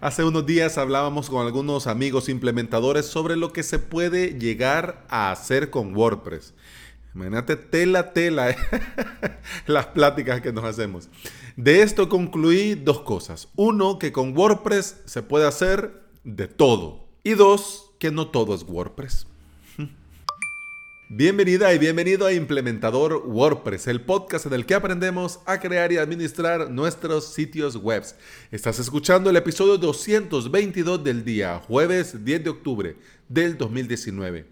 Hace unos días hablábamos con algunos amigos implementadores sobre lo que se puede llegar a hacer con WordPress. Imagínate tela, tela, ¿eh? las pláticas que nos hacemos. De esto concluí dos cosas. Uno, que con WordPress se puede hacer de todo. Y dos, que no todo es WordPress. Bienvenida y bienvenido a Implementador WordPress, el podcast en el que aprendemos a crear y administrar nuestros sitios web. Estás escuchando el episodio 222 del día, jueves 10 de octubre del 2019.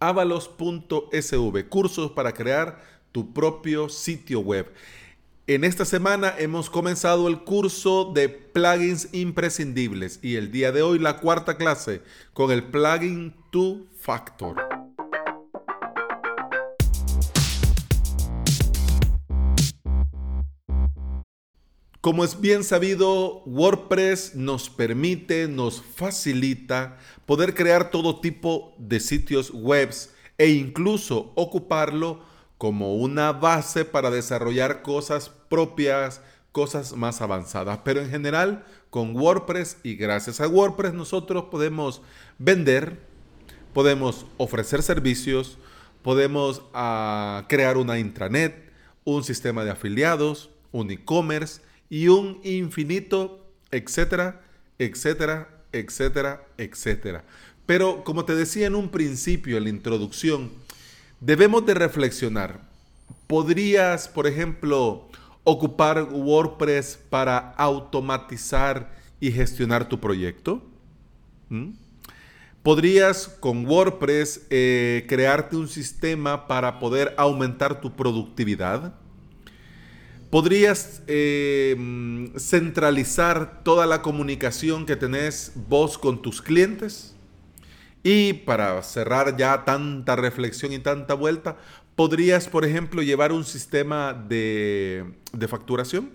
Avalos.sv, cursos para crear tu propio sitio web. En esta semana hemos comenzado el curso de plugins imprescindibles y el día de hoy la cuarta clase con el plugin Two Factor. Como es bien sabido, WordPress nos permite, nos facilita poder crear todo tipo de sitios web e incluso ocuparlo como una base para desarrollar cosas propias, cosas más avanzadas. Pero en general, con WordPress y gracias a WordPress nosotros podemos vender, podemos ofrecer servicios, podemos uh, crear una intranet, un sistema de afiliados, un e-commerce y un infinito, etcétera, etcétera, etcétera, etcétera. Pero como te decía en un principio, en la introducción, debemos de reflexionar. ¿Podrías, por ejemplo, ocupar WordPress para automatizar y gestionar tu proyecto? ¿Mm? ¿Podrías con WordPress eh, crearte un sistema para poder aumentar tu productividad? ¿Podrías eh, centralizar toda la comunicación que tenés vos con tus clientes? Y para cerrar ya tanta reflexión y tanta vuelta, ¿podrías, por ejemplo, llevar un sistema de, de facturación?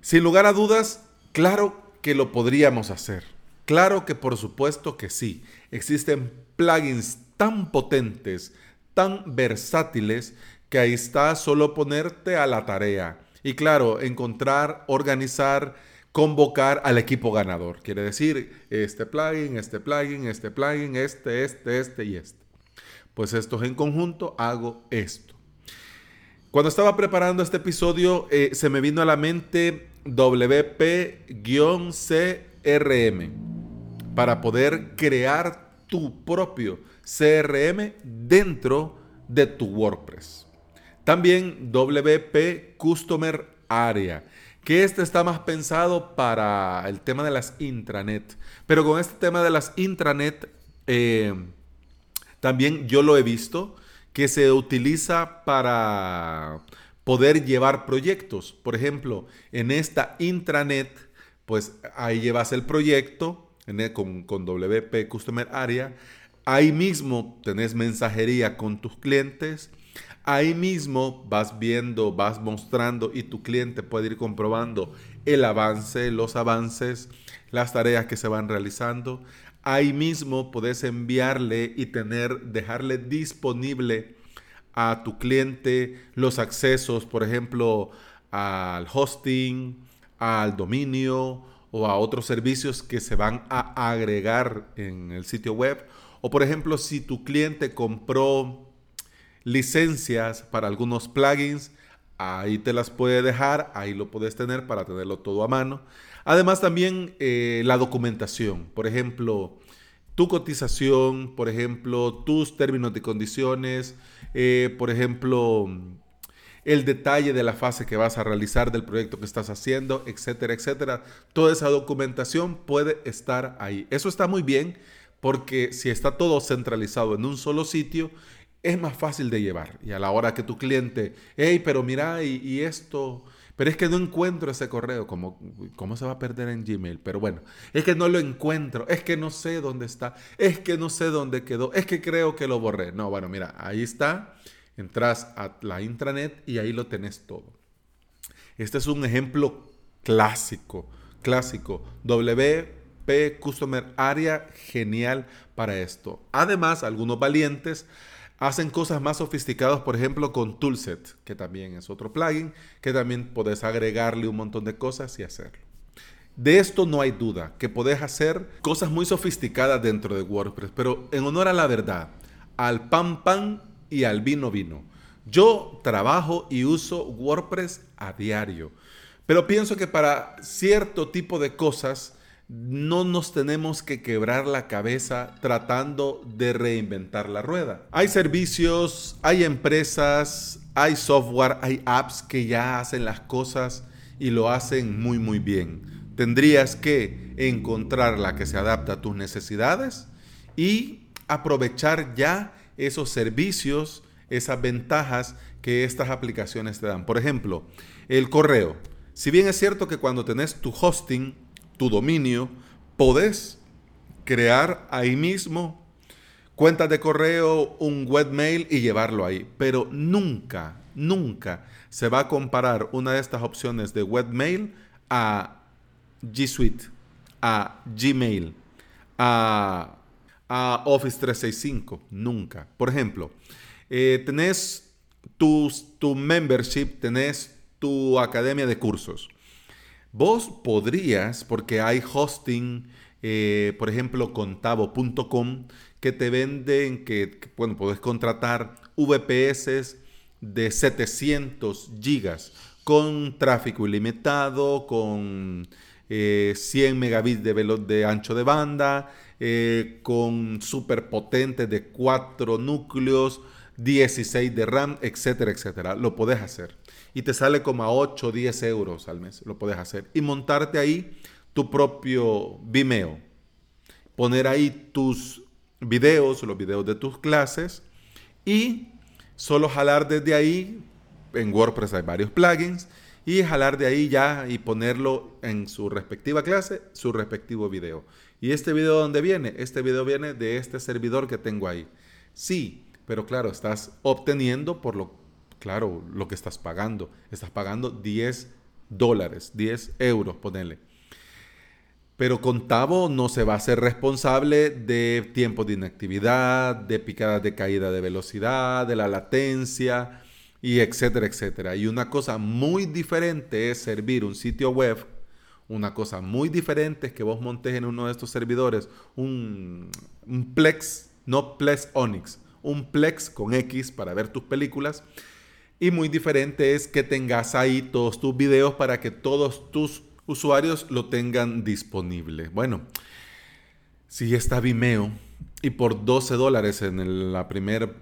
Sin lugar a dudas, claro que lo podríamos hacer. Claro que por supuesto que sí. Existen plugins tan potentes, tan versátiles, que ahí está solo ponerte a la tarea. Y claro, encontrar, organizar, convocar al equipo ganador. Quiere decir, este plugin, este plugin, este plugin, este, este, este y este. Pues estos en conjunto hago esto. Cuando estaba preparando este episodio, eh, se me vino a la mente WP-CRM para poder crear tu propio CRM dentro de tu WordPress. También WP Customer Area, que este está más pensado para el tema de las intranet. Pero con este tema de las intranet, eh, también yo lo he visto que se utiliza para poder llevar proyectos. Por ejemplo, en esta intranet, pues ahí llevas el proyecto con, con WP Customer Area. Ahí mismo tenés mensajería con tus clientes Ahí mismo vas viendo, vas mostrando y tu cliente puede ir comprobando el avance, los avances, las tareas que se van realizando. Ahí mismo puedes enviarle y tener, dejarle disponible a tu cliente los accesos, por ejemplo, al hosting, al dominio o a otros servicios que se van a agregar en el sitio web. O por ejemplo, si tu cliente compró licencias para algunos plugins. Ahí te las puede dejar, ahí lo puedes tener para tenerlo todo a mano. Además también eh, la documentación, por ejemplo, tu cotización, por ejemplo, tus términos de condiciones, eh, por ejemplo, el detalle de la fase que vas a realizar del proyecto que estás haciendo, etcétera, etcétera. Toda esa documentación puede estar ahí. Eso está muy bien porque si está todo centralizado en un solo sitio, es más fácil de llevar. Y a la hora que tu cliente, hey, pero mira, y, esto, pero es que no encuentro ese correo, ¿Cómo, ¿cómo se va a perder en Gmail? Pero bueno, es que no lo encuentro, es que no sé dónde está, es que no sé dónde quedó, es que creo que lo borré. No, bueno, mira, ahí está, entras a la intranet y ahí lo tenés todo. Este es un ejemplo clásico, clásico. WP Customer Area, genial para esto. Además, algunos valientes Hacen cosas más sofisticadas, por ejemplo, con Toolset, que también es otro plugin, que también puedes agregarle un montón de cosas y hacerlo. De esto no hay duda, que podés hacer cosas muy sofisticadas dentro de WordPress, pero en honor a la verdad, al pan pan y al vino vino. Yo trabajo y uso WordPress a diario, pero pienso que para cierto tipo de cosas no nos tenemos que quebrar la cabeza tratando de reinventar la rueda. Hay servicios, hay empresas, hay software, hay apps que ya hacen las cosas y lo hacen muy muy bien. Tendrías que encontrar la que se adapta a tus necesidades y aprovechar ya esos servicios, esas ventajas que estas aplicaciones te dan. Por ejemplo, el correo. Si bien es cierto que cuando tenés tu hosting, tu dominio, podés crear ahí mismo cuentas de correo, un webmail y llevarlo ahí. Pero nunca, nunca se va a comparar una de estas opciones de webmail a G Suite, a Gmail, a, Office 365. Nunca. Por ejemplo, eh, tenés tu, tu membership, tenés tu academia de cursos. Vos podrías, porque hay hosting, eh, por ejemplo, contavo.com, que te venden, que, bueno, puedes contratar VPS de 700 gigas con tráfico ilimitado, con 100 eh, megabits de, de ancho de banda, eh, con super potente de 4 núcleos, 16 de RAM, etcétera, etcétera. Lo puedes hacer y te sale como a 8 o 10 euros al mes. Lo puedes hacer. Y montarte ahí tu propio Vimeo. Poner ahí tus videos, los videos de tus clases y solo jalar desde ahí. En WordPress hay varios plugins y jalar de ahí ya y ponerlo en su respectiva clase, su respectivo video. ¿Y este video dónde viene? Este video viene de este servidor que tengo ahí. Sí, pero claro, estás obteniendo por lo claro, lo que estás pagando. Estás pagando 10 dólares, 10 euros, ponele. Pero Contavo no se va a ser responsable de tiempo de inactividad, de picadas de caída de velocidad, de la latencia, y etcétera, etcétera. Y una cosa muy diferente es servir un sitio web. Una cosa muy diferente es que vos montes en uno de estos servidores un, un Plex, no Plex Onyx, un Plex con X para ver tus películas y muy diferente es que tengas ahí todos tus videos para que todos tus usuarios lo tengan disponible. Bueno, si está Vimeo y por 12 dólares en el primer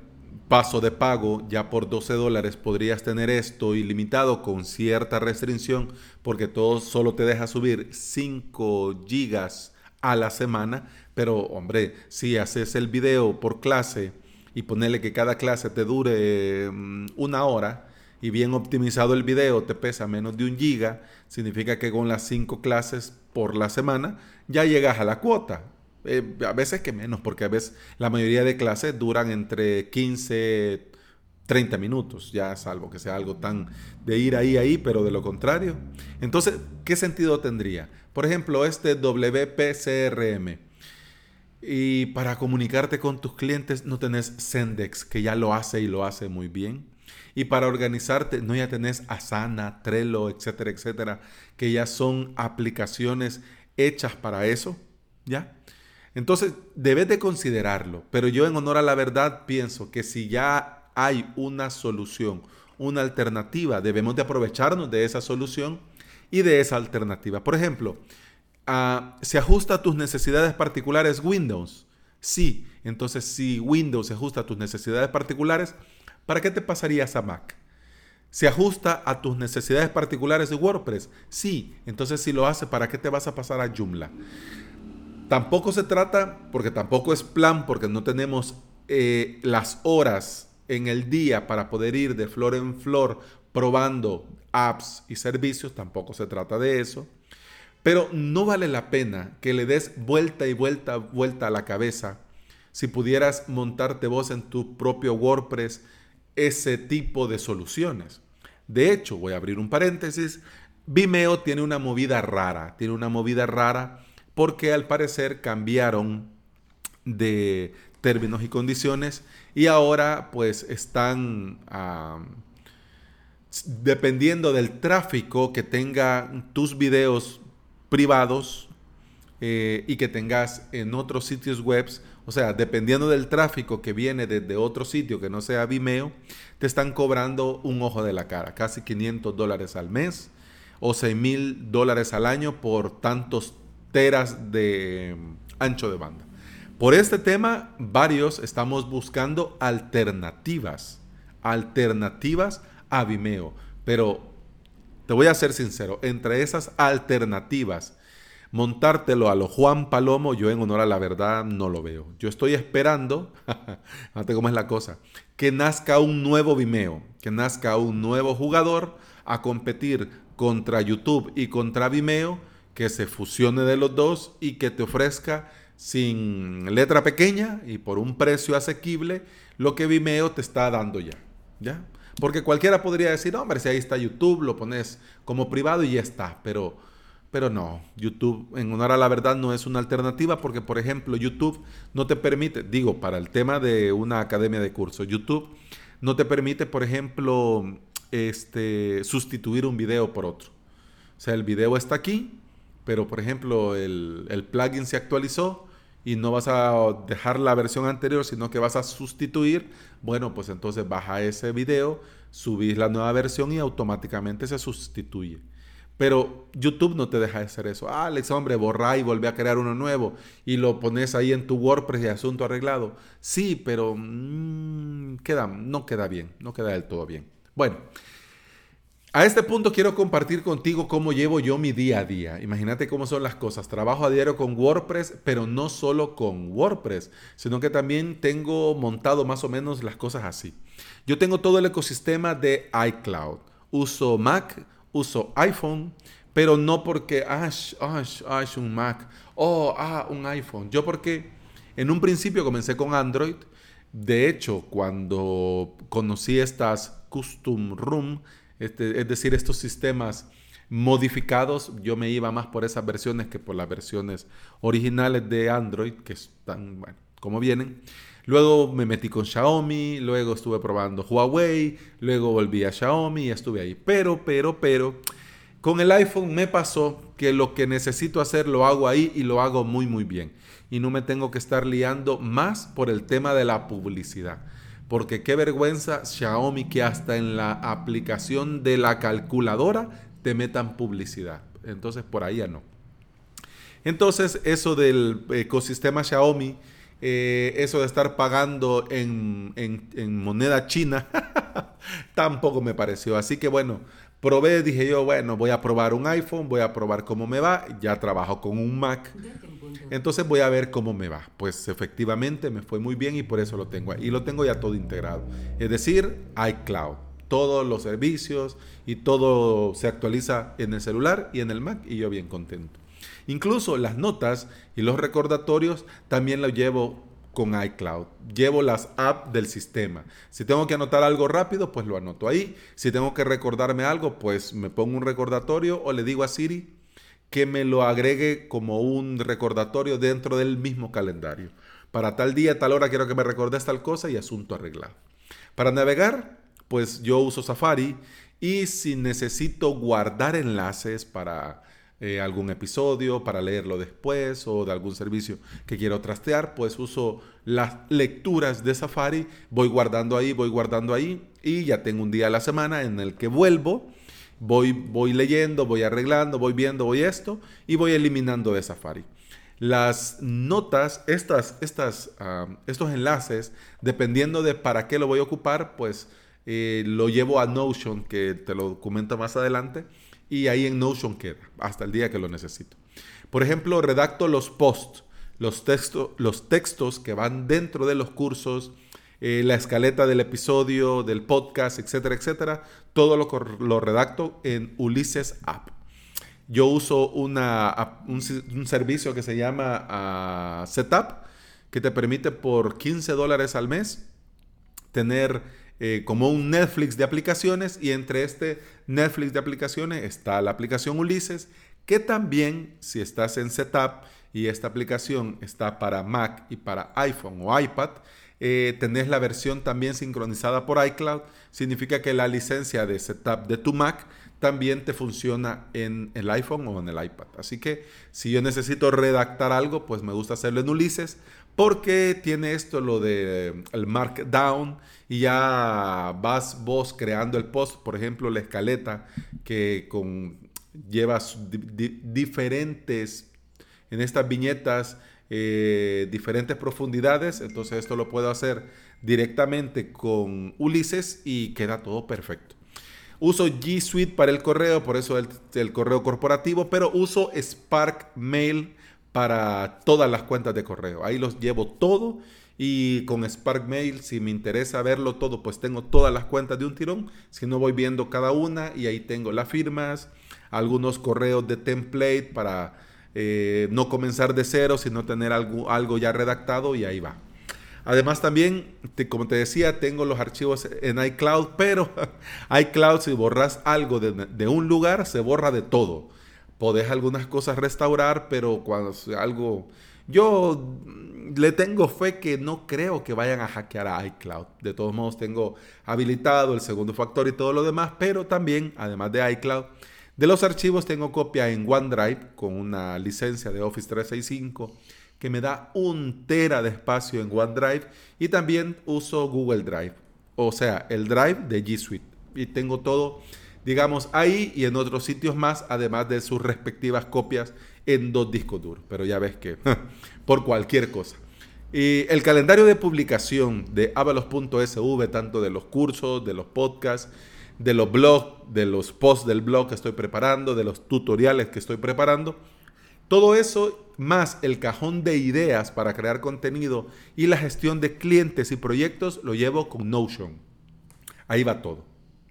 paso de pago, ya por 12 dólares podrías tener esto ilimitado con cierta restricción porque todo solo te deja subir 5 gigas a la semana. Pero hombre, si haces el video por clase, y ponerle que cada clase te dure mm, una hora y bien optimizado el video te pesa menos de un giga, significa que con las cinco clases por la semana ya llegas a la cuota. Eh, a veces que menos, porque a veces la mayoría de clases duran entre 15, 30 minutos, ya salvo que sea algo tan de ir ahí, ahí, pero de lo contrario. Entonces, ¿qué sentido tendría? Por ejemplo, este WPCRM y para comunicarte con tus clientes no tenés Sendex, que ya lo hace y lo hace muy bien. Y para organizarte, no ya tenés Asana, Trello, etcétera, etcétera, que ya son aplicaciones hechas para eso, ¿ya? Entonces, debes de considerarlo, pero yo en honor a la verdad pienso que si ya hay una solución, una alternativa, debemos de aprovecharnos de esa solución y de esa alternativa. Por ejemplo, ¿se ajusta a tus necesidades particulares Windows? Sí, entonces si Windows se ajusta a tus necesidades particulares, ¿para qué te pasarías a Mac? ¿Se ajusta a tus necesidades particulares de WordPress? Sí, entonces si lo hace, ¿para qué te vas a pasar a Joomla? Tampoco se trata, porque tampoco es plan, porque no tenemos eh, las horas en el día para poder ir de flor en flor probando apps y servicios, tampoco se trata de eso. Pero no vale la pena que le des vuelta y vuelta, vuelta a la cabeza si pudieras montarte vos en tu propio WordPress ese tipo de soluciones. De hecho, voy a abrir un paréntesis, Vimeo tiene una movida rara, tiene una movida rara porque al parecer cambiaron de términos y condiciones y ahora pues están dependiendo del tráfico que tenga tus videos privados eh, y que tengas en otros sitios web, o sea, dependiendo del tráfico que viene desde otro sitio que no sea Vimeo, te están cobrando un ojo de la cara, casi 500 dólares al mes o 6 mil dólares al año por tantos teras de ancho de banda. Por este tema, varios estamos buscando alternativas, alternativas a Vimeo. Pero te voy a ser sincero, entre esas alternativas, montártelo a lo Juan Palomo, yo en honor a la verdad no lo veo. Yo estoy esperando, fíjate cómo es la cosa, que nazca un nuevo Vimeo, que nazca un nuevo jugador a competir contra YouTube y contra Vimeo, que se fusione de los dos y que te ofrezca sin letra pequeña y por un precio asequible lo que Vimeo te está dando ya. ¿Ya? Porque cualquiera podría decir, hombre, si ahí está YouTube, lo pones como privado y ya está. Pero, pero no, YouTube, en honor a la verdad, no es una alternativa porque, por ejemplo, YouTube no te permite, digo, para el tema de una academia de curso, YouTube no te permite, por ejemplo, este, sustituir un video por otro. O sea, el video está aquí, pero, por ejemplo, el, el plugin se actualizó y no vas a dejar la versión anterior, sino que vas a sustituir, bueno, pues entonces baja ese video, subís la nueva versión y automáticamente se sustituye. Pero YouTube no te deja de hacer eso. Ah, Alex, hombre, borra y vuelve a crear uno nuevo y lo pones ahí en tu WordPress y asunto arreglado. Sí, pero mm, queda, no queda bien, no queda del todo bien. Bueno, a este punto quiero compartir contigo cómo llevo yo mi día a día. Imagínate cómo son las cosas. Trabajo a diario con WordPress, pero no solo con WordPress, sino que también tengo montado más o menos las cosas así. Yo tengo todo el ecosistema de iCloud. Uso Mac, uso iPhone, pero no porque, ah, ah, un Mac, oh, ah, un iPhone. Yo porque en un principio comencé con Android. De hecho, cuando conocí estas Custom Room, este, es decir, estos sistemas modificados, yo me iba más por esas versiones que por las versiones originales de Android, que están, bueno, como vienen. Luego me metí con Xiaomi, luego estuve probando Huawei, luego volví a Xiaomi y estuve ahí. Pero, pero, pero, con el iPhone me pasó que lo que necesito hacer lo hago ahí y lo hago muy, muy bien. Y no me tengo que estar liando más por el tema de la publicidad. Porque qué vergüenza Xiaomi que hasta en la aplicación de la calculadora te metan publicidad. Entonces por ahí ya no. Entonces eso del ecosistema Xiaomi, eh, eso de estar pagando en, en moneda china, tampoco me pareció. Así que bueno, probé, dije yo, bueno, voy a probar un iPhone, voy a probar cómo me va. Ya trabajo con un Mac. Entonces voy a ver cómo me va. Pues efectivamente me fue muy bien y por eso lo tengo ahí. Y lo tengo ya todo integrado. Es decir, iCloud. Todos los servicios y todo se actualiza en el celular y en el Mac y yo bien contento. Incluso las notas y los recordatorios también lo llevo con iCloud. Llevo las apps del sistema. Si tengo que anotar algo rápido, pues lo anoto ahí. Si tengo que recordarme algo, pues me pongo un recordatorio o le digo a Siri, que me lo agregue como un recordatorio dentro del mismo calendario. Para tal día, tal hora quiero que me recordes tal cosa y asunto arreglado. Para navegar, pues yo uso Safari y si necesito guardar enlaces para eh, algún episodio, para leerlo después o de algún servicio que quiero trastear, pues uso las lecturas de Safari, voy guardando ahí, voy guardando ahí y ya tengo un día a la semana en el que vuelvo Voy, voy leyendo, voy arreglando, voy viendo, voy esto y voy eliminando de Safari. Las notas, estas, estos enlaces, dependiendo de para qué lo voy a ocupar, pues eh, lo llevo a Notion, que te lo documento más adelante, y ahí en Notion queda, hasta el día que lo necesito. Por ejemplo, redacto los posts, los, textos los textos que van dentro de los cursos, eh, la escaleta del episodio, del podcast, etcétera, etcétera. Todo lo, lo redacto en Ulises App. Yo uso una, un, servicio que se llama ah, Setup, que te permite por 15 dólares al mes tener eh, como un Netflix de aplicaciones y entre este Netflix de aplicaciones está la aplicación Ulises, que también si estás en Setup y esta aplicación está para Mac y para iPhone o iPad, eh, tenés la versión también sincronizada por iCloud, significa que la licencia de setup de tu Mac también te funciona en el iPhone o en el iPad. Así que si yo necesito redactar algo, pues me gusta hacerlo en Ulises porque tiene esto lo de el markdown y ya vas vos creando el post, por ejemplo, la escaleta que con llevas diferentes en estas viñetas eh, diferentes profundidades, entonces esto lo puedo hacer directamente con Ulises y queda todo perfecto. Uso G Suite para el correo, por eso el, correo corporativo, pero uso Spark Mail para todas las cuentas de correo. Ahí los llevo todo y con Spark Mail, si me interesa verlo todo, pues tengo todas las cuentas de un tirón. Si no, voy viendo cada una y ahí tengo las firmas, algunos correos de template para eh, no comenzar de cero, sino tener algo, algo ya redactado y ahí va. Además también, como te decía, tengo los archivos en iCloud, pero iCloud si borras algo de, un lugar, se borra de todo. Podés algunas cosas restaurar, pero cuando algo... Yo le tengo fe que no creo que vayan a hackear a iCloud. De todos modos, tengo habilitado el segundo factor y todo lo demás, pero también, además de iCloud, de los archivos tengo copia en OneDrive con una licencia de Office 365 que me da un tera de espacio en OneDrive y también uso Google Drive, o sea, el Drive de G Suite. Y tengo todo, digamos, ahí y en otros sitios más, además de sus respectivas copias en dos discos duros. Pero ya ves que por cualquier cosa. Y el calendario de publicación de avalos.sv, tanto de los cursos, de los podcasts, de los blogs, de los posts del blog que estoy preparando, de los tutoriales que estoy preparando, todo eso más el cajón de ideas para crear contenido y la gestión de clientes y proyectos lo llevo con Notion. Ahí va todo.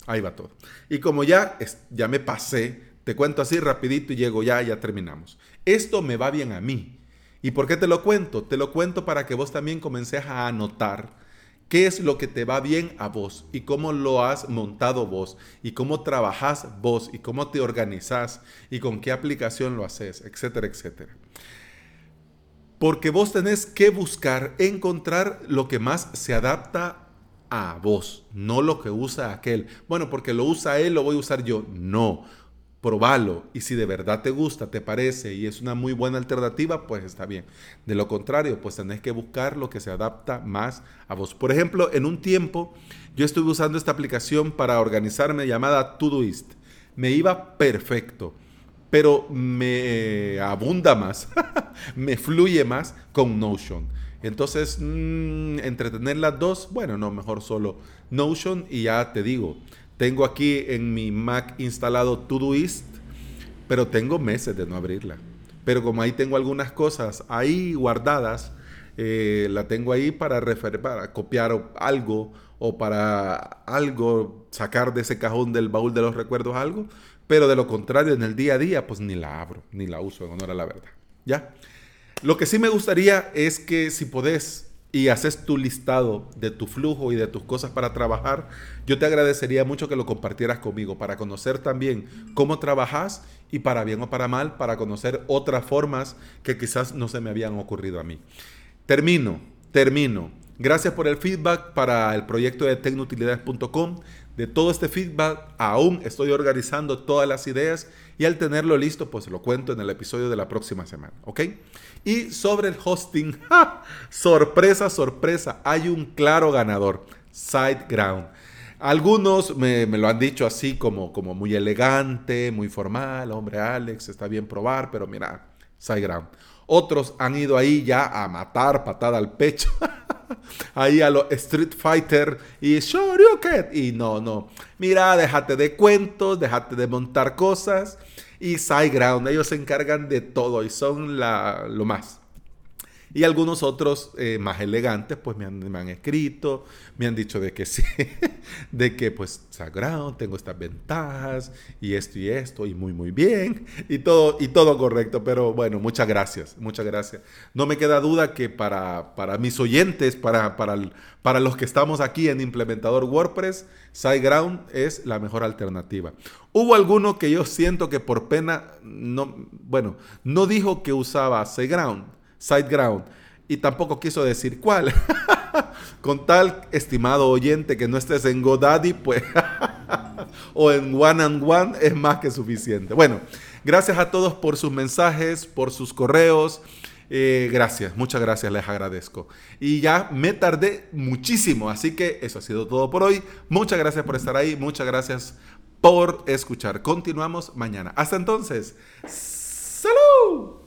Ahí va todo. Y como ya, ya me pasé, te cuento así rapidito y llego ya, ya terminamos. Esto me va bien a mí. ¿Y por qué te lo cuento? Te lo cuento para que vos también comences a anotar qué es lo que te va bien a vos y cómo lo has montado vos y cómo trabajas vos y cómo te organizas y con qué aplicación lo haces, etcétera, etcétera. Porque vos tenés que buscar encontrar lo que más se adapta a vos, no lo que usa aquel. Bueno, porque lo usa él, lo voy a usar yo. No, probalo y si de verdad te gusta, te parece y es una muy buena alternativa, pues está bien. De lo contrario, pues tenés que buscar lo que se adapta más a vos. Por ejemplo, en un tiempo yo estuve usando esta aplicación para organizarme llamada Todoist. Me iba perfecto, pero me abunda más, me fluye más con Notion. Entonces, mm, entretener las dos, bueno, no, mejor solo Notion y ya te digo, tengo aquí en mi Mac instalado Todoist, pero tengo meses de no abrirla. Pero como ahí tengo algunas cosas ahí guardadas, eh, la tengo ahí para, para copiar algo o para algo, sacar de ese cajón del baúl de los recuerdos algo. Pero de lo contrario, en el día a día, pues ni la abro, ni la uso, en honor a la verdad. ¿Ya? Lo que sí me gustaría es que si podés y haces tu listado de tu flujo y de tus cosas para trabajar, yo te agradecería mucho que lo compartieras conmigo para conocer también cómo trabajas y para bien o para mal, para conocer otras formas que quizás no se me habían ocurrido a mí. Termino, termino. Gracias por el feedback para el proyecto de tecnutilidades.com. De todo este feedback aún estoy organizando todas las ideas y al tenerlo listo pues lo cuento en el episodio de la próxima semana, ¿ok? Y sobre el hosting, sorpresa, sorpresa, hay un claro ganador, SiteGround. Algunos me, lo han dicho así como, como muy elegante, muy formal, hombre Alex, está bien probar, pero mira, SiteGround. Otros han ido ahí ya a matar patada al pecho. ahí a los Street Fighter y Shoryuken. Y no, no. Mira, déjate de cuentos, déjate de montar cosas. Y SiteGround, ellos se encargan de todo y son la, lo más. Y algunos otros eh, más elegantes, pues me han, escrito, me han dicho de que sí, de que pues sagrado, tengo estas ventajas y esto y esto y muy muy bien y todo y todo correcto. Pero bueno, muchas gracias, muchas gracias. No me queda duda que para, para mis oyentes, para, para, para los que estamos aquí en implementador WordPress, SiteGround es la mejor alternativa. Hubo alguno que yo siento que por pena no, bueno, no dijo que usaba SiteGround SiteGround. Y tampoco quiso decir cuál. Con tal estimado oyente que no estés en GoDaddy, pues o en one and one es más que suficiente. Bueno, gracias a todos por sus mensajes, por sus correos. Eh, gracias, muchas gracias, les agradezco. Y ya me tardé muchísimo, así que eso ha sido todo por hoy. Muchas gracias por estar ahí, muchas gracias por escuchar. Continuamos mañana. Hasta entonces, salud.